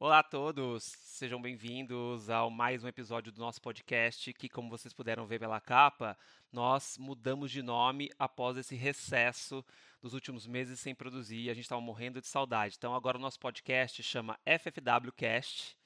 Olá a todos, sejam bem-vindos ao mais um episódio do nosso podcast, que como vocês puderam ver pela capa, nós mudamos de nome após esse recesso dos últimos meses sem produzir a gente estava morrendo de saudade. Então agora o nosso podcast chama FFW Cast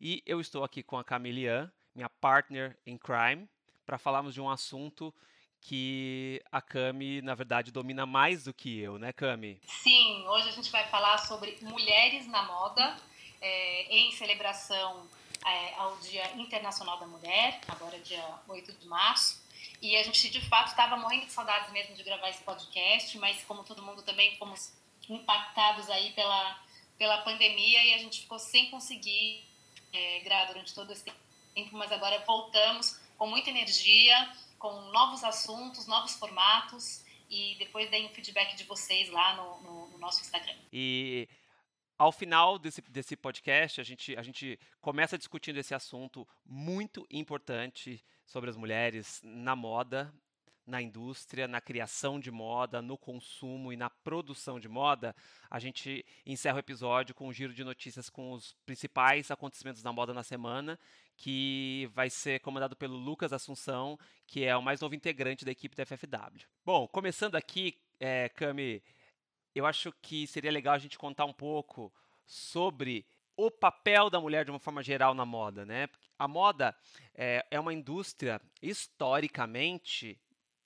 e eu estou aqui com a Camilian, minha partner em crime, para falarmos de um assunto que a Cami, na verdade, domina mais do que eu, né, Cami? Sim, hoje a gente vai falar sobre mulheres na moda é, em celebração é, ao Dia Internacional da Mulher, agora dia 8 de março. E a gente, de fato, estava morrendo de saudades mesmo de gravar esse podcast, mas como todo mundo também fomos impactados aí pela, pela pandemia e a gente ficou sem conseguir é, gravar durante todo esse tempo, mas agora voltamos com muita energia, com novos assuntos, novos formatos e depois deem um feedback de vocês lá no, no, no nosso Instagram. E ao final desse, desse podcast, a gente, a gente começa discutindo esse assunto muito importante sobre as mulheres na moda, na indústria, na criação de moda, no consumo e na produção de moda. A gente encerra o episódio com um giro de notícias com os principais acontecimentos da moda na semana, que vai ser comandado pelo Lucas Assunção, que é o mais novo integrante da equipe da FFW. Bom, começando aqui, é, Cami, eu acho que seria legal a gente contar um pouco sobre o papel da mulher de uma forma geral na moda, né? A moda é, é uma indústria historicamente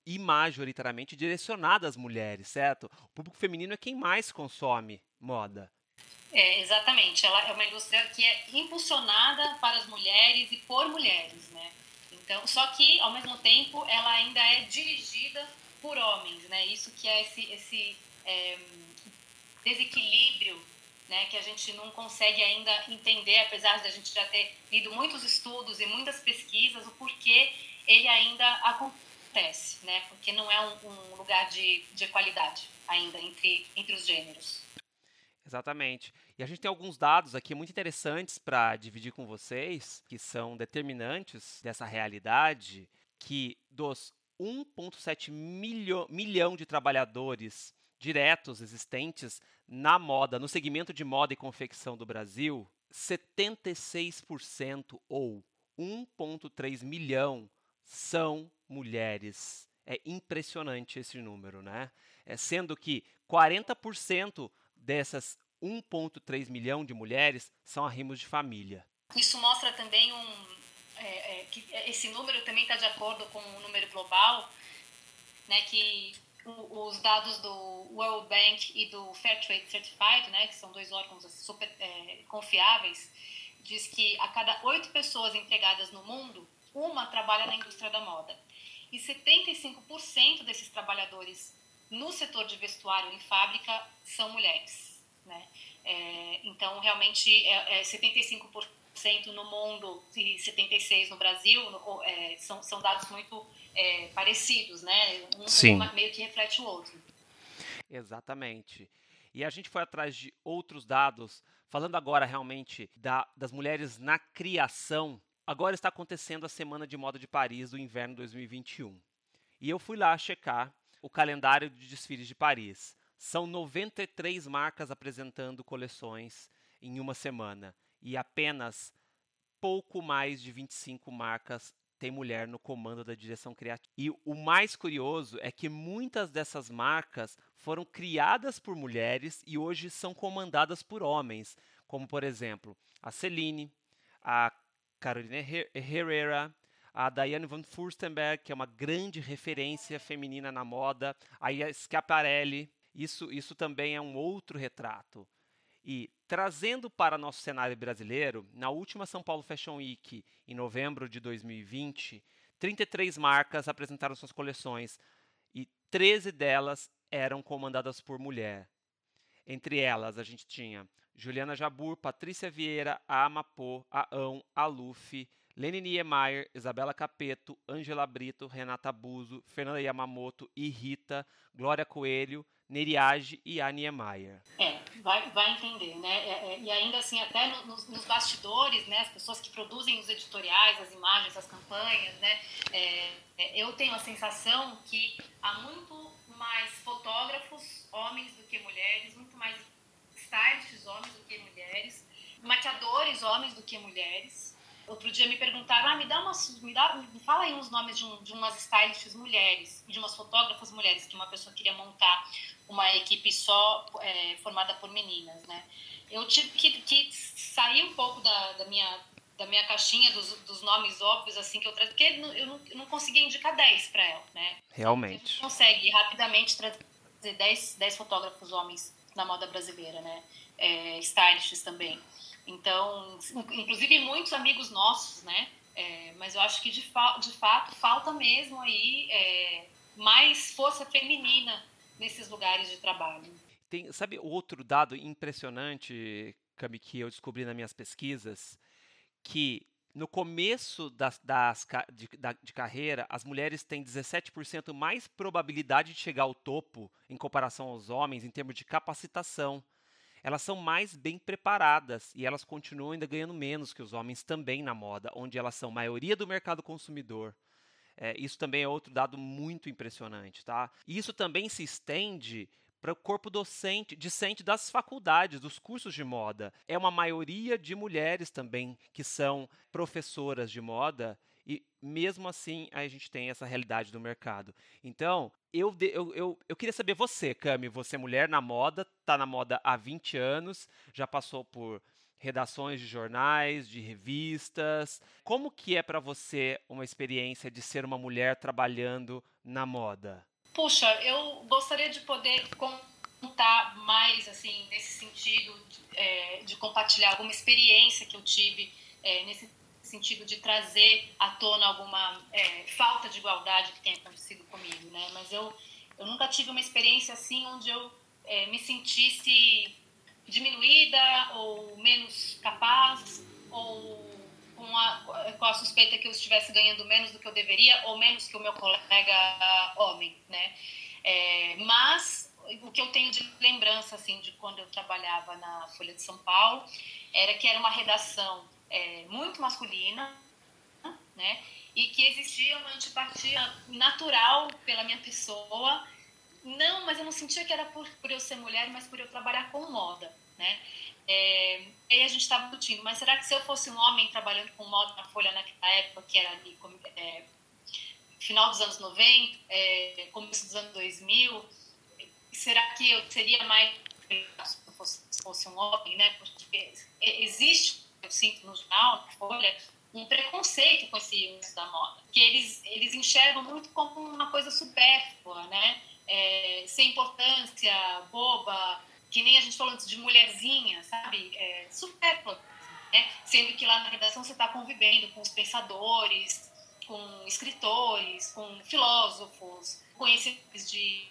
e majoritariamente direcionada às mulheres, certo? O público feminino é quem mais consome moda. É, exatamente. Ela é uma indústria que é impulsionada para as mulheres e por mulheres, né? Então, só que ao mesmo tempo ela ainda é dirigida por homens, né? Isso que é esse, esse é, desequilíbrio né, que a gente não consegue ainda entender, apesar de a gente já ter lido muitos estudos e muitas pesquisas, o porquê ele ainda acontece, né, porque não é um, um lugar de, de equalidade ainda entre, entre os gêneros. Exatamente. E a gente tem alguns dados aqui muito interessantes para dividir com vocês, que são determinantes dessa realidade, que dos 1,7 milho, milhão de trabalhadores diretos existentes na moda, no segmento de moda e confecção do Brasil, 76% ou 1,3 milhão são mulheres. É impressionante esse número, né? É, sendo que 40% dessas 1,3 milhão de mulheres são arrimos de família. Isso mostra também um, é, é, que esse número também está de acordo com o número global, né, que os dados do World Bank e do Fairtrade Certified, né, que são dois órgãos super é, confiáveis, diz que a cada oito pessoas empregadas no mundo, uma trabalha na indústria da moda. E 75% desses trabalhadores no setor de vestuário em fábrica são mulheres. Né? É, então, realmente, é, é 75% no mundo e 76% no Brasil é, são, são dados muito é, parecidos, né? Um, Sim. um meio que reflete o outro. Exatamente. E a gente foi atrás de outros dados, falando agora realmente da, das mulheres na criação. Agora está acontecendo a Semana de Moda de Paris do inverno 2021. E eu fui lá checar o calendário de desfiles de Paris. São 93 marcas apresentando coleções em uma semana e apenas pouco mais de 25 marcas tem mulher no comando da direção criativa. E o mais curioso é que muitas dessas marcas foram criadas por mulheres e hoje são comandadas por homens, como por exemplo a Celine, a Carolina Herrera, a Diane von Furstenberg, que é uma grande referência feminina na moda, a Schiaparelli. Isso, isso também é um outro retrato. E trazendo para nosso cenário brasileiro, na última São Paulo Fashion Week, em novembro de 2020, 33 marcas apresentaram suas coleções e 13 delas eram comandadas por mulher. Entre elas, a gente tinha Juliana Jabur, Patrícia Vieira, a Amapô, a Ão, a Luffy, Lene Niemeyer, Isabela Capeto, Angela Brito, Renata Buzo, Fernanda Yamamoto e Rita, Glória Coelho, Neriage e a Niemeyer. É, vai, vai entender, né? É, é, e ainda assim, até nos, nos, bastidores, né, as pessoas que produzem os editoriais, as imagens, as campanhas, né, é, é eu tenho a sensação que há muito mais fotógrafos, homens do que mulheres, muito mais stylists, homens do que mulheres, maquiadores homens do que mulheres. Outro dia me perguntaram, ah, me dá umas, me dá, me fala aí uns nomes de, um, de umas stylists mulheres, de umas fotógrafas mulheres, que uma pessoa queria montar uma equipe só é, formada por meninas, né? Eu tive que, que sair um pouco da, da minha da minha caixinha dos, dos nomes óbvios assim que eu trago, porque eu não, eu não conseguia indicar 10 para ela, né? Realmente. A gente consegue rapidamente trazer 10, 10 fotógrafos homens na moda brasileira, né? É, stylists também. Então, inclusive muitos amigos nossos, né? É, mas eu acho que de, fa de fato falta mesmo aí é, mais força feminina nesses lugares de trabalho. Tem, sabe outro dado impressionante, Cami, que eu descobri nas minhas pesquisas? Que no começo das, das de, da, de, carreira, as mulheres têm 17% mais probabilidade de chegar ao topo em comparação aos homens em termos de capacitação elas são mais bem preparadas e elas continuam ainda ganhando menos que os homens também na moda, onde elas são maioria do mercado consumidor. É, isso também é outro dado muito impressionante, tá? E isso também se estende para o corpo docente, discente das faculdades, dos cursos de moda. É uma maioria de mulheres também que são professoras de moda e mesmo assim a gente tem essa realidade do mercado. Então, eu, eu, eu, eu queria saber você, Cami, você é mulher na moda, está na moda há 20 anos, já passou por redações de jornais, de revistas. Como que é para você uma experiência de ser uma mulher trabalhando na moda? Puxa, eu gostaria de poder contar mais, assim, nesse sentido, de, é, de compartilhar alguma experiência que eu tive é, nesse sentido de trazer à tona alguma é, falta de igualdade que tenha acontecido comigo, né? Mas eu, eu nunca tive uma experiência assim onde eu é, me sentisse diminuída ou menos capaz ou com a, com a suspeita que eu estivesse ganhando menos do que eu deveria ou menos que o meu colega homem, né? É, mas o que eu tenho de lembrança assim de quando eu trabalhava na Folha de São Paulo era que era uma redação é, muito masculina, né? E que existia uma antipatia natural pela minha pessoa. Não, mas eu não sentia que era por, por eu ser mulher, mas por eu trabalhar com moda, né? É, e aí a gente estava discutindo, mas será que se eu fosse um homem trabalhando com moda na Folha naquela época, que era ali, é, final dos anos 90, é, começo dos anos 2000, será que eu seria mais se eu fosse, se fosse um homem, né? Porque existe eu sinto no jornal, na Folha, um preconceito com esse uso da moda, que eles, eles enxergam muito como uma coisa supérflua, né? É, sem importância, boba, que nem a gente falou antes de mulherzinha, sabe? É, supérflua, né? Sendo que lá na redação você está convivendo com os pensadores, com escritores, com filósofos, conhecedores de,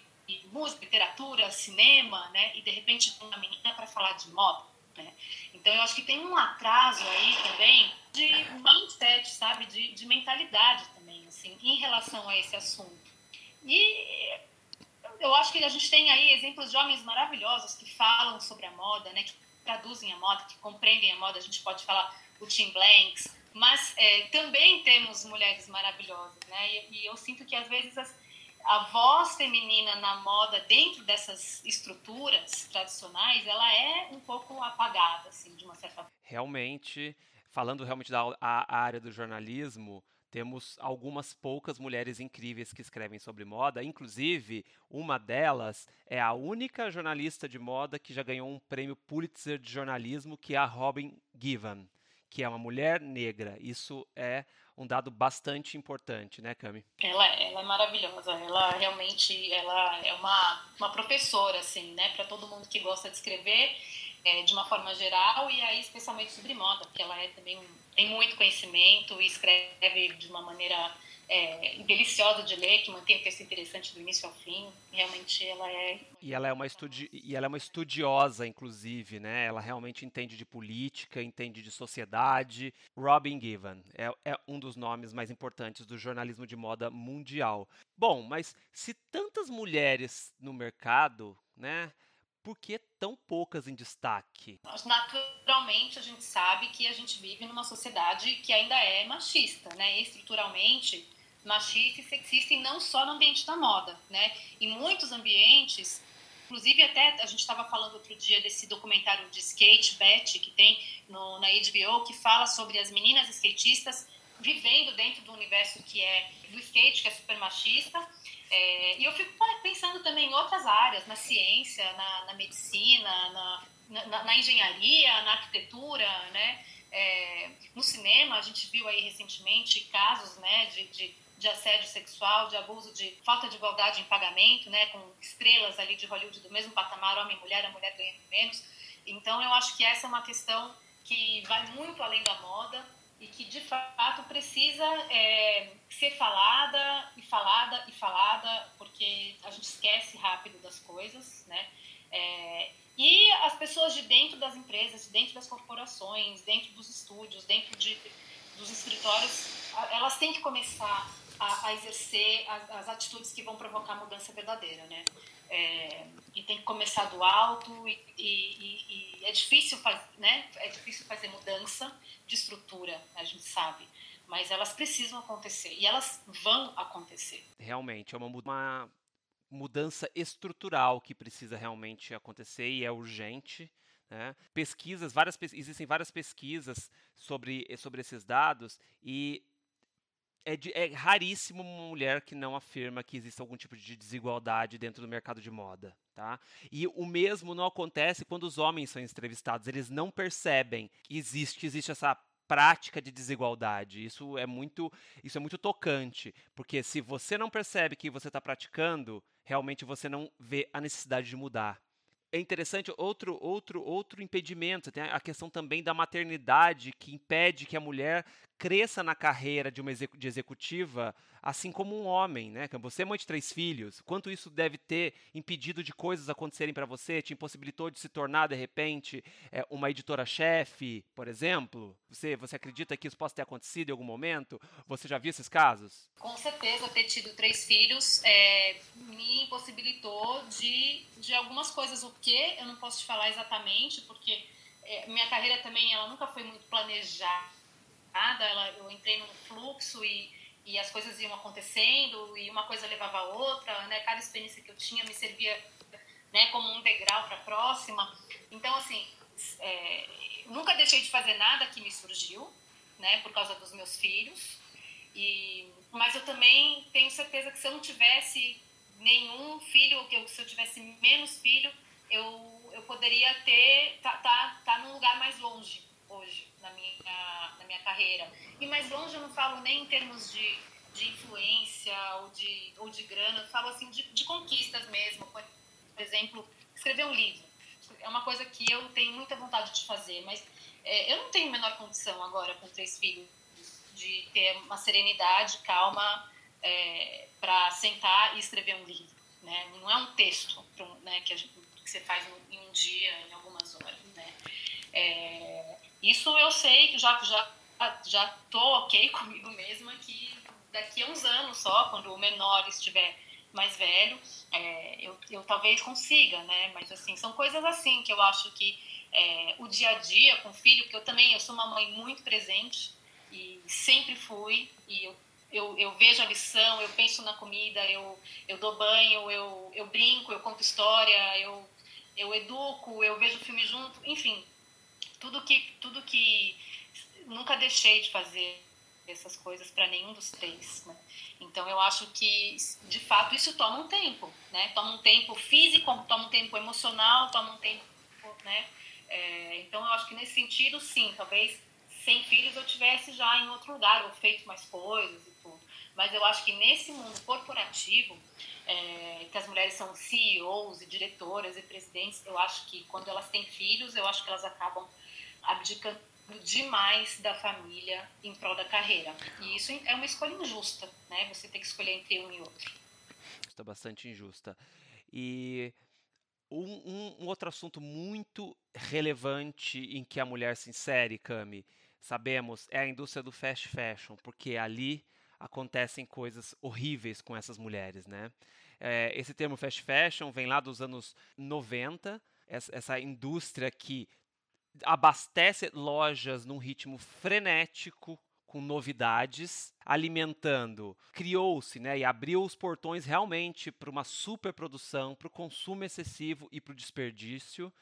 música, literatura, cinema, né? E de repente uma menina para falar de moda. Né? Então, eu acho que tem um atraso aí também de mindset, sabe? De, de mentalidade também, assim, em relação a esse assunto. E eu acho que a gente tem aí exemplos de homens maravilhosos que falam sobre a moda, né? Que traduzem a moda, que compreendem a moda. A gente pode falar o Tim Blanks, mas é, também temos mulheres maravilhosas, né? E, e eu sinto que às vezes as, a voz feminina na moda dentro dessas estruturas tradicionais, ela é um pouco apagada, assim, de uma certa forma. Realmente, falando realmente da a, área do jornalismo, temos algumas poucas mulheres incríveis que escrevem sobre moda, inclusive uma delas é a única jornalista de moda que já ganhou um prêmio Pulitzer de jornalismo, que é a Robin Given, que é uma mulher negra. Isso é um dado bastante importante, né, Cami? Ela, ela é maravilhosa. Ela realmente ela é uma, uma professora, assim, né, para todo mundo que gosta de escrever é, de uma forma geral e aí especialmente sobre moda, porque ela é também tem muito conhecimento e escreve de uma maneira é, deliciosa de ler, que mantém o texto interessante do início ao fim. Realmente ela é. E ela é uma, estudi e ela é uma estudiosa, inclusive, né? Ela realmente entende de política, entende de sociedade. Robin Given é, é um dos nomes mais importantes do jornalismo de moda mundial. Bom, mas se tantas mulheres no mercado, né? por que tão poucas em destaque? Naturalmente, a gente sabe que a gente vive numa sociedade que ainda é machista, né? Estruturalmente, machista e sexista e não só no ambiente da moda, né? Em muitos ambientes Inclusive, até a gente estava falando outro dia desse documentário de skate, Betty, que tem no, na HBO, que fala sobre as meninas skatistas vivendo dentro do universo que é do skate, que é super machista. É, e eu fico pensando também em outras áreas, na ciência, na, na medicina, na, na, na, engenharia, na arquitetura, né? É, no cinema, a gente viu aí recentemente casos né, de, de de assédio sexual, de abuso, de falta de igualdade em pagamento, né, com estrelas ali de Hollywood do mesmo patamar, homem e mulher, a mulher ganhando menos. Então, eu acho que essa é uma questão que vai muito além da moda e que, de fato, precisa é, ser falada e falada e falada, porque a gente esquece rápido das coisas, né? É, e as pessoas de dentro das empresas, dentro das corporações, dentro dos estúdios, dentro de, dos escritórios, elas têm que começar a, a exercer as, as, atitudes que vão provocar mudança verdadeira, né? É, e tem que começar do alto e, e, e, é difícil né? É difícil fazer mudança de estrutura, a gente sabe, mas elas precisam acontecer e elas vão acontecer. Realmente é uma, uma mudança estrutural que precisa realmente acontecer e é urgente. Né? Pesquisas, várias, existem várias pesquisas sobre, sobre esses dados e é, de, é raríssimo uma mulher que não afirma que existe algum tipo de desigualdade dentro do mercado de moda. Tá? E o mesmo não acontece quando os homens são entrevistados. Eles não percebem que existe, que existe essa prática de desigualdade. Isso é muito, isso é muito tocante, porque se você não percebe que você está praticando, realmente você não vê a necessidade de mudar é interessante outro outro outro impedimento tem a questão também da maternidade que impede que a mulher cresça na carreira de uma de executiva assim como um homem né? Você é mãe de três filhos quanto isso deve ter impedido de coisas acontecerem para você te impossibilitou de se tornar de repente é, uma editora chefe por exemplo? Você você acredita que isso possa ter acontecido em algum momento? Você já viu esses casos? Com certeza ter tido três filhos é, me impossibilitou de de algumas coisas o que eu não posso te falar exatamente porque é, minha carreira também ela nunca foi muito planejada ela, eu entrei num fluxo e, e as coisas iam acontecendo e uma coisa levava a outra, né? Cada experiência que eu tinha me servia né, como um degrau para a próxima. Então, assim, é, nunca deixei de fazer nada que me surgiu, né? Por causa dos meus filhos. E, mas eu também tenho certeza que se eu não tivesse nenhum filho, ou que se eu tivesse menos filho, eu, eu poderia ter tá, tá, tá num lugar mais longe hoje na minha, na minha carreira. E mais longe eu não falo nem em termos de, de influência ou de, ou de grana, eu falo assim de, de conquistas mesmo. Por exemplo, escrever um livro. É uma coisa que eu tenho muita vontade de fazer, mas é, eu não tenho a menor condição agora, com três filhos, de ter uma serenidade, calma, é, para sentar e escrever um livro. Né? Não é um texto né, que, gente, que, você faz em um dia, em algumas horas. Né? É, isso eu sei que já já já tô ok comigo mesma que daqui a uns anos só, quando o menor estiver mais velho, é, eu, eu talvez consiga, né? Mas assim, são coisas assim que eu acho que é, o dia a dia com o filho, que eu também eu sou uma mãe muito presente e sempre fui e eu eu, eu, vejo a lição, eu penso na comida, eu, eu dou banho, eu, eu brinco, eu conto história, eu, eu educo, eu vejo filme junto, enfim, tudo que tudo que nunca deixei de fazer essas coisas para nenhum dos três né? então eu acho que de fato isso toma um tempo né? Toma um tempo físico toma um tempo emocional toma um tempo né? É, então eu acho que nesse sentido sim talvez sem filhos eu tivesse já em outro lugar ou feito mais coisas e tudo. Mas eu acho que nesse mundo corporativo é, que as mulheres são CEOs e diretoras e presidentes eu acho que quando elas têm filhos eu acho que elas acabam abdicando demais da família em prol da carreira. E isso é uma escolha injusta, né? Você tem que escolher entre um e outro. Está bastante injusta. E um, um, um, outro assunto muito relevante em que a mulher se insere, Cami, sabemos, é a indústria do fast fashion, porque ali acontecem coisas horríveis com essas mulheres, né? É, esse termo fast fashion vem lá dos anos 90, essa, indústria que abastece lojas num ritmo frenético, com novidades, alimentando. Criou-se né, e abriu os portões realmente para uma superprodução, para o consumo excessivo e para o desperdício.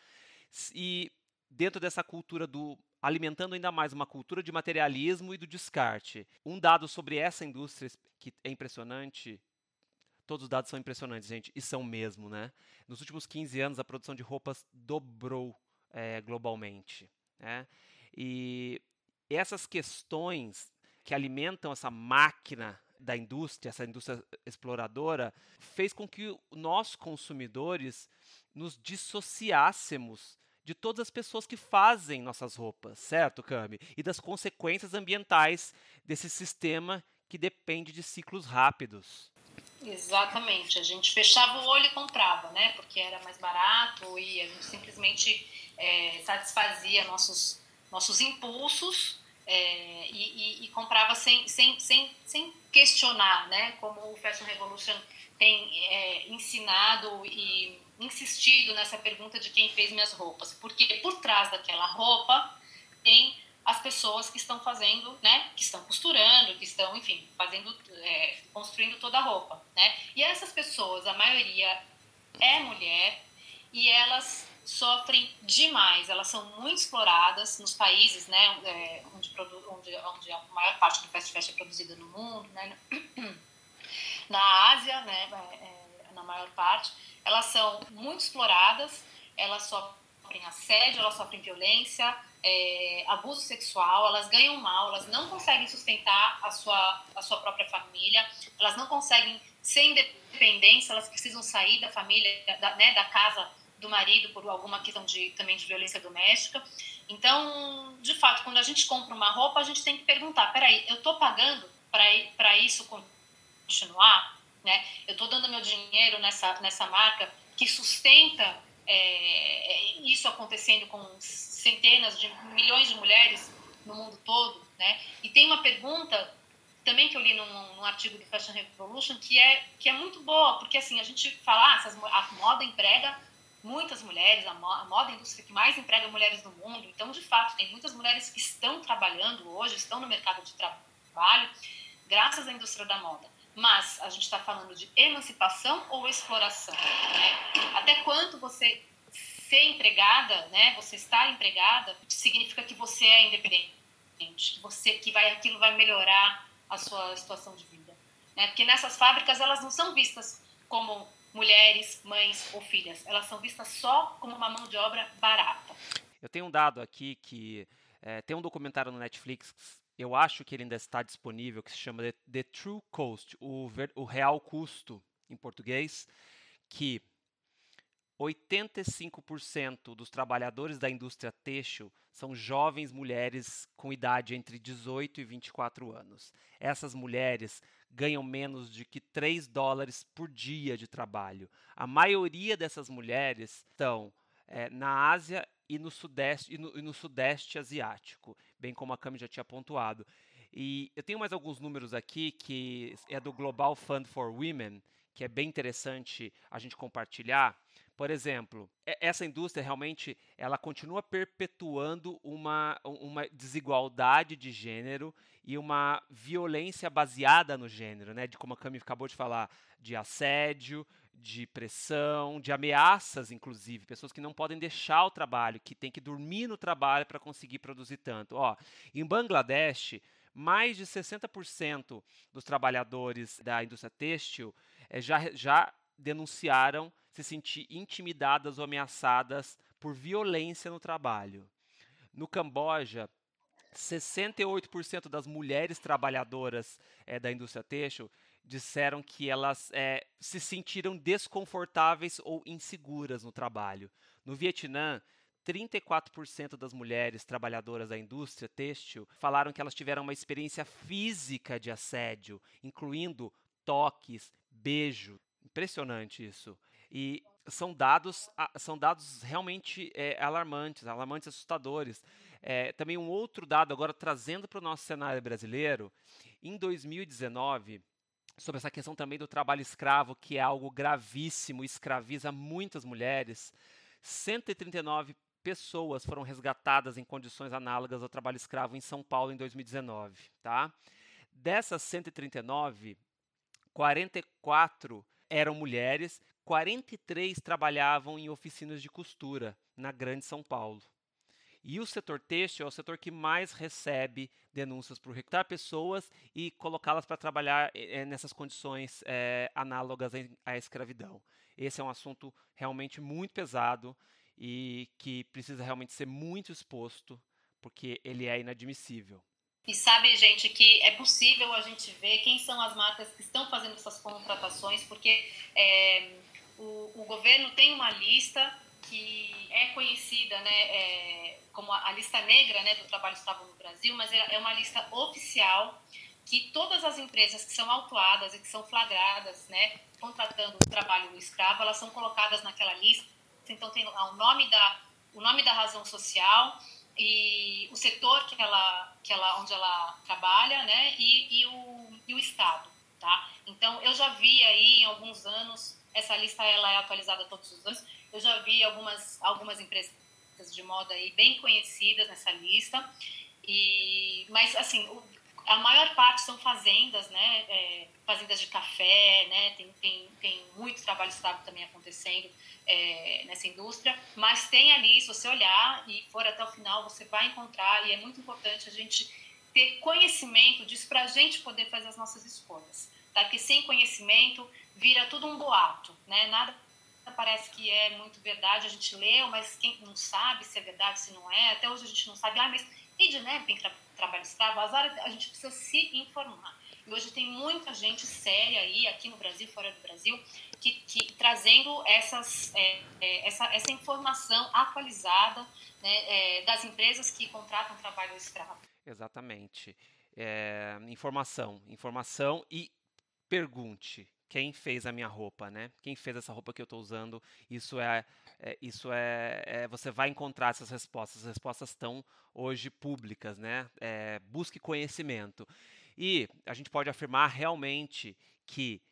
E dentro dessa cultura do alimentando ainda mais uma cultura de materialismo e do descarte. Um dado sobre essa indústria que é impressionante, todos os dados são impressionantes, gente, e são mesmo, né? Nos últimos 15 anos, a produção de roupas dobrou é, globalmente. Né? E essas questões que alimentam essa máquina da indústria, essa indústria exploradora, fez com que nós, consumidores, nos dissociássemos de todas as pessoas que fazem nossas roupas, certo, Cami? E das consequências ambientais desse sistema que depende de ciclos rápidos. Exatamente. A gente fechava o olho e comprava, né? Porque era mais barato e a gente simplesmente é, satisfazia nossos, nossos impulsos é, e, e, e, comprava sem, sem, sem, sem questionar, né? Como o Fashion Revolution tem é, ensinado e insistido nessa pergunta de quem fez minhas roupas, porque por trás daquela roupa tem as pessoas que estão fazendo, né, que estão costurando, que estão, enfim, fazendo, é, construindo toda a roupa, né? E essas pessoas, a maioria é mulher e elas sofrem demais. Elas são muito exploradas nos países, né, é, onde, onde, onde, a maior parte do fast fashion é produzida no mundo, né, na Ásia, né, é, é, na maior parte elas são muito exploradas, elas sofrem assédio, elas sofrem violência, é, abuso sexual, elas ganham mal, elas não conseguem sustentar a sua, a sua própria família, elas não conseguem ser independência, elas precisam sair da família, da, né, da casa do marido por alguma questão de, também de violência doméstica. Então, de fato, quando a gente compra uma roupa, a gente tem que perguntar, peraí, eu estou pagando para isso continuar? né? Eu estou dando meu dinheiro nessa, nessa marca que sustenta é, isso acontecendo com centenas de milhões de mulheres no mundo todo, né? E tem uma pergunta também que eu li num, num, artigo do Fashion Revolution que é que é muito boa porque assim a gente fala ah, a moda emprega muitas mulheres a, moda, a moda é a indústria que mais emprega mulheres no mundo então de fato tem muitas mulheres que estão trabalhando hoje estão no mercado de trabalho graças à indústria da moda mas a gente está falando de emancipação ou exploração? Né? Até quanto você ser empregada, né? Você estar empregada significa que você é independente, que você que vai aquilo vai melhorar a sua situação de vida, né? Porque nessas fábricas elas não são vistas como mulheres, mães ou filhas, elas são vistas só como uma mão de obra barata. Eu tenho um dado aqui que é, tem um documentário no Netflix eu acho que ele ainda está disponível, que se chama The, True Cost, o, ver, o real custo em português, que 85% dos trabalhadores da indústria têxtil são jovens mulheres com idade entre 18 e 24 anos. Essas mulheres ganham menos de que 3 dólares por dia de trabalho. A maioria dessas mulheres estão é, na Ásia e no Sudeste e no, e no Sudeste Asiático, bem como a Cami já tinha pontuado. E eu tenho mais alguns números aqui que é do Global Fund for Women, que é bem interessante a gente compartilhar. Por exemplo, essa indústria realmente ela continua perpetuando uma, uma desigualdade de gênero e uma violência baseada no gênero, né? De como a Cami acabou de falar, de assédio, de pressão, de ameaças, inclusive, pessoas que não podem deixar o trabalho, que têm que dormir no trabalho para conseguir produzir tanto. Ó, em Bangladesh, mais de 60% dos trabalhadores da indústria têxtil é, já, já denunciaram se sentir intimidadas ou ameaçadas por violência no trabalho. No Camboja, 68% das mulheres trabalhadoras é, da indústria têxtil disseram que elas é, se sentiram desconfortáveis ou inseguras no trabalho. No Vietnã, 34% das mulheres trabalhadoras da indústria têxtil falaram que elas tiveram uma experiência física de assédio, incluindo toques, beijo. Impressionante isso. E são dados, são dados realmente é, alarmantes, alarmantes, assustadores. É, também um outro dado, agora trazendo para o nosso cenário brasileiro, em 2019, sobre essa questão também do trabalho escravo, que é algo gravíssimo, escraviza muitas mulheres. 139 pessoas foram resgatadas em condições análogas ao trabalho escravo em São Paulo em 2019, tá? Dessas 139, 44 eram mulheres, 43 trabalhavam em oficinas de costura na Grande São Paulo. E o setor têxtil é o setor que mais recebe denúncias por recrutar pessoas e colocá-las para trabalhar é, nessas condições é, análogas à escravidão. Esse é um assunto realmente muito pesado e que precisa realmente ser muito exposto, porque ele é inadmissível. E sabe, gente, que é possível a gente ver quem são as marcas que estão fazendo essas contratações, porque é, o, o, governo tem uma lista que é conhecida né, é, como a, a, lista negra né, do trabalho escravo no Brasil, mas é, é uma lista oficial que todas as empresas que são autuadas e que são flagradas né, contratando o trabalho escravo, elas são colocadas naquela lista. Então tem o nome da, o nome da razão social e o setor que ela, que ela, onde ela trabalha, né, e, e, o, e o estado, tá? Então eu já vi aí em alguns anos essa lista ela é atualizada todos os anos. Eu já vi algumas algumas empresas de moda aí bem conhecidas nessa lista e mas assim a maior parte são fazendas, né? É, fazendas de café, né? Tem, tem, tem muito trabalho escravo também acontecendo é, nessa indústria, mas tem ali, se você olhar e for até o final, você vai encontrar, e é muito importante a gente ter conhecimento disso para a gente poder fazer as nossas escolhas, tá? Porque sem conhecimento vira tudo um boato, né? Nada parece que é muito verdade, a gente leu, mas quem não sabe se é verdade, se não é, até hoje a gente não sabe, ah, mas e de tem trabalho escravo, a gente precisa se informar. E hoje tem muita gente séria aí, aqui no Brasil, fora do Brasil, que, que trazendo essas, é, é, essa, essa informação atualizada né, é, das empresas que contratam trabalho escravo. Exatamente. É, informação, informação e pergunte quem fez a minha roupa, né? Quem fez essa roupa que eu estou usando? Isso é, é isso é, é, você vai encontrar essas respostas. As respostas estão hoje públicas, né? É, busque conhecimento. E a gente pode afirmar realmente que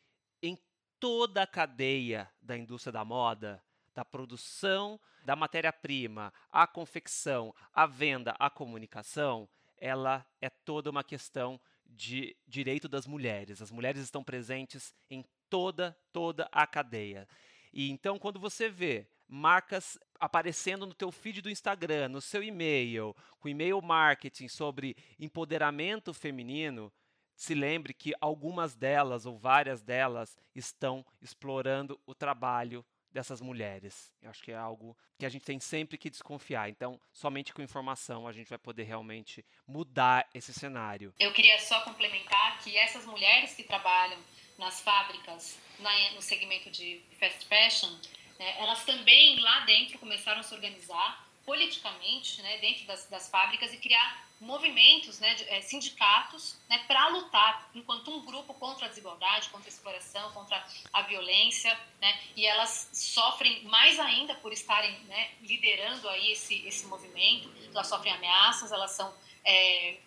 em toda a cadeia da indústria da moda, da produção da matéria-prima, a confecção, a venda, a comunicação, ela é toda uma questão de direito das mulheres. As mulheres estão presentes em toda, toda a cadeia. E então, quando você vê marcas aparecendo no teu feed do Instagram, no seu e-mail, com e-mail marketing sobre empoderamento feminino, se lembre que algumas delas ou várias delas estão explorando o trabalho dessas mulheres. Eu acho que é algo que a gente tem sempre que desconfiar. Então, somente com informação a gente vai poder realmente mudar esse cenário. Eu queria só complementar que essas mulheres que trabalham nas fábricas, na, no segmento de fast fashion, né, elas também lá dentro começaram a se organizar politicamente né, dentro das, das fábricas e criar movimentos, né, de, é, sindicatos, né, para lutar enquanto um grupo contra a desigualdade, contra a exploração, contra a violência, né, e elas sofrem mais ainda por estarem né, liderando aí esse, esse movimento. Elas sofrem ameaças, elas são é,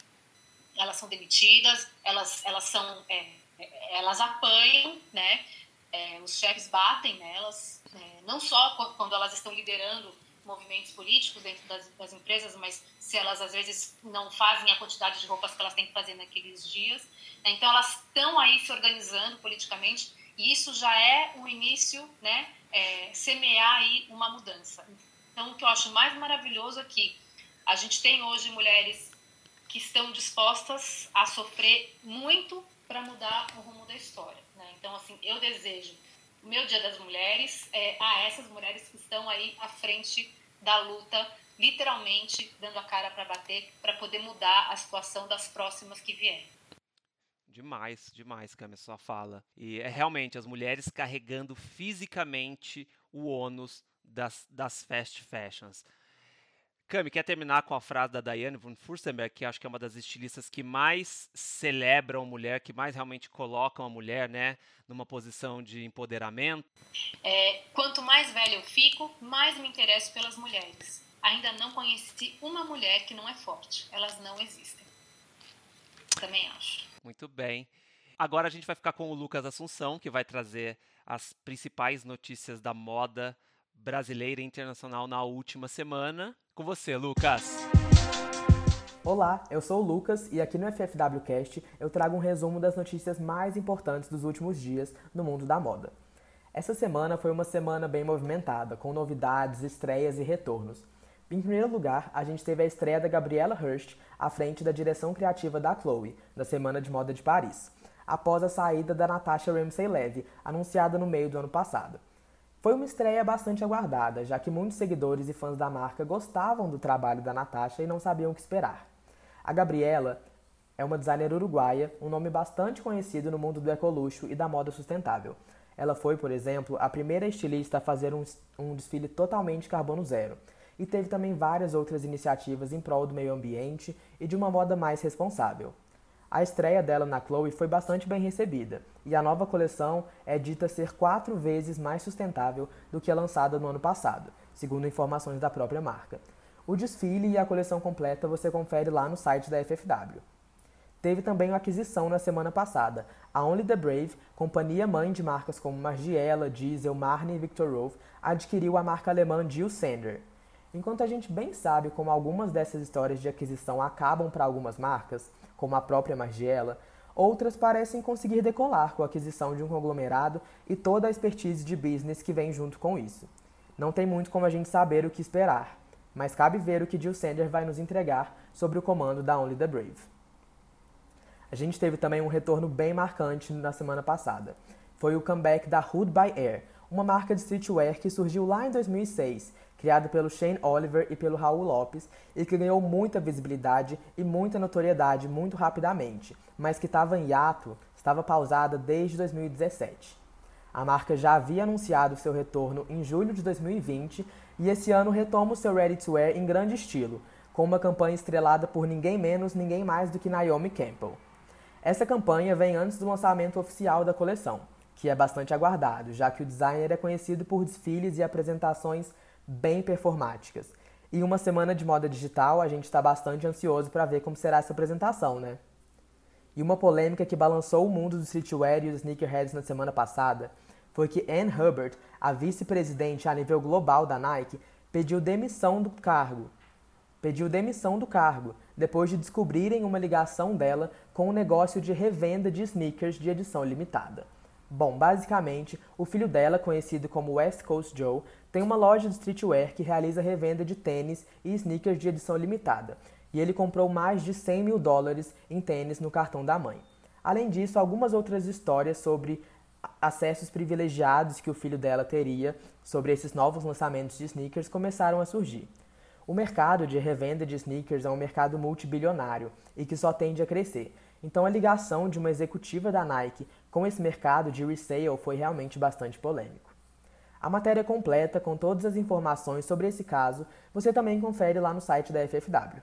elas são demitidas, elas elas são é, elas apanham, né, é, os chefes batem nelas, é, não só quando elas estão liderando movimentos políticos dentro das, das, empresas, mas se elas às vezes não fazem a quantidade de roupas que elas têm que fazer naqueles dias. Né? Então elas estão aí se organizando politicamente e isso já é o início, né, é, semear aí uma mudança. Então o que eu acho mais maravilhoso é que a gente tem hoje mulheres que estão dispostas a sofrer muito para mudar o rumo da história. Então assim eu desejo o meu Dia das Mulheres é a essas mulheres que estão aí à frente da luta, literalmente dando a cara para bater, para poder mudar a situação das próximas que vierem. Demais, demais, Cami, sua fala. E é realmente as mulheres carregando fisicamente o ônus das, das fast fashions. Cami, quer terminar com a frase da Diane von Furstenberg, que acho que é uma das estilistas que mais celebram a mulher, que mais realmente colocam a mulher né, numa posição de empoderamento? É, quanto mais velha eu fico, mais me interesso pelas mulheres. Ainda não conheci uma mulher que não é forte. Elas não existem. Também acho. Muito bem. Agora a gente vai ficar com o Lucas Assunção, que vai trazer as principais notícias da moda brasileira e internacional na última semana. Com você, Lucas. Olá, eu sou o Lucas e aqui no FFW Cast eu trago um resumo das notícias mais importantes dos últimos dias no mundo da moda. Essa semana foi uma semana bem movimentada, com novidades, estreias e retornos. Em primeiro lugar, a gente teve a estreia da Gabriela Hearst à frente da direção criativa da Chloe, na Semana de Moda de Paris, após a saída da Natasha Ramsey-Levy, anunciada no meio do ano passado. Foi uma estreia bastante aguardada, já que muitos seguidores e fãs da marca gostavam do trabalho da Natasha e não sabiam o que esperar. A Gabriela é uma designer uruguaia, um nome bastante conhecido no mundo do ecoluxo e da moda sustentável. Ela foi, por exemplo, a primeira estilista a fazer um, um desfile totalmente carbono zero. E teve também várias outras iniciativas em prol do meio ambiente e de uma moda mais responsável. A estreia dela na Chloe foi bastante bem recebida, e a nova coleção é dita ser quatro vezes mais sustentável do que a lançada no ano passado, segundo informações da própria marca. O desfile e a coleção completa você confere lá no site da FFW. Teve também uma aquisição na semana passada. A Only the Brave, companhia mãe de marcas como Margiela, Diesel, Marni e Victor Rolf, adquiriu a marca alemã Jill Sander. Enquanto a gente bem sabe como algumas dessas histórias de aquisição acabam para algumas marcas, como a própria Margiela, outras parecem conseguir decolar com a aquisição de um conglomerado e toda a expertise de business que vem junto com isso. Não tem muito como a gente saber o que esperar, mas cabe ver o que Jill Sander vai nos entregar sobre o comando da Only the Brave. A gente teve também um retorno bem marcante na semana passada. Foi o comeback da Hood by Air, uma marca de streetwear que surgiu lá em 2006, criada pelo Shane Oliver e pelo Raul Lopes, e que ganhou muita visibilidade e muita notoriedade muito rapidamente, mas que estava em hiato, estava pausada desde 2017. A marca já havia anunciado seu retorno em julho de 2020 e esse ano retoma o seu Ready to Wear em grande estilo, com uma campanha estrelada por ninguém menos, ninguém mais do que Naomi Campbell. Essa campanha vem antes do lançamento oficial da coleção, que é bastante aguardado, já que o designer é conhecido por desfiles e apresentações bem performáticas. E uma semana de moda digital, a gente está bastante ansioso para ver como será essa apresentação, né? E uma polêmica que balançou o mundo do streetwear e dos sneakerheads na semana passada foi que Ann Hubbard, a vice-presidente a nível global da Nike, pediu demissão do cargo pediu demissão do cargo depois de descobrirem uma ligação dela com o um negócio de revenda de sneakers de edição limitada. Bom, basicamente, o filho dela, conhecido como West Coast Joe, tem uma loja de streetwear que realiza revenda de tênis e sneakers de edição limitada, e ele comprou mais de 100 mil dólares em tênis no cartão da mãe. Além disso, algumas outras histórias sobre acessos privilegiados que o filho dela teria sobre esses novos lançamentos de sneakers começaram a surgir. O mercado de revenda de sneakers é um mercado multibilionário e que só tende a crescer. Então a ligação de uma executiva da Nike com esse mercado de resale foi realmente bastante polêmico. A matéria completa com todas as informações sobre esse caso você também confere lá no site da FFW.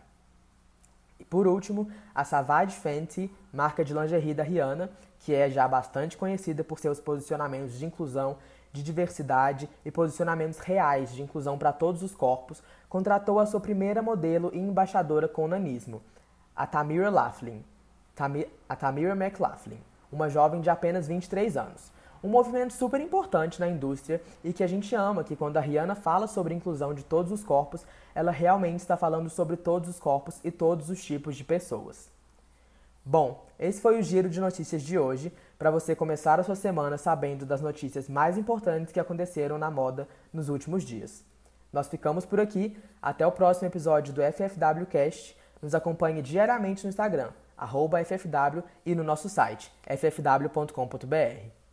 E por último, a Savage Fenty, marca de lingerie da Rihanna, que é já bastante conhecida por seus posicionamentos de inclusão de diversidade e posicionamentos reais de inclusão para todos os corpos, contratou a sua primeira modelo e embaixadora com nanismo, a Tamira Laughlin, a Tamira McLaughlin, uma jovem de apenas 23 anos. Um movimento super importante na indústria e que a gente ama, que quando a Rihanna fala sobre inclusão de todos os corpos, ela realmente está falando sobre todos os corpos e todos os tipos de pessoas. Bom, esse foi o giro de notícias de hoje, para você começar a sua semana sabendo das notícias mais importantes que aconteceram na moda nos últimos dias. Nós ficamos por aqui, até o próximo episódio do FFW Cast. Nos acompanhe diariamente no Instagram, FFW, e no nosso site, ffw.com.br.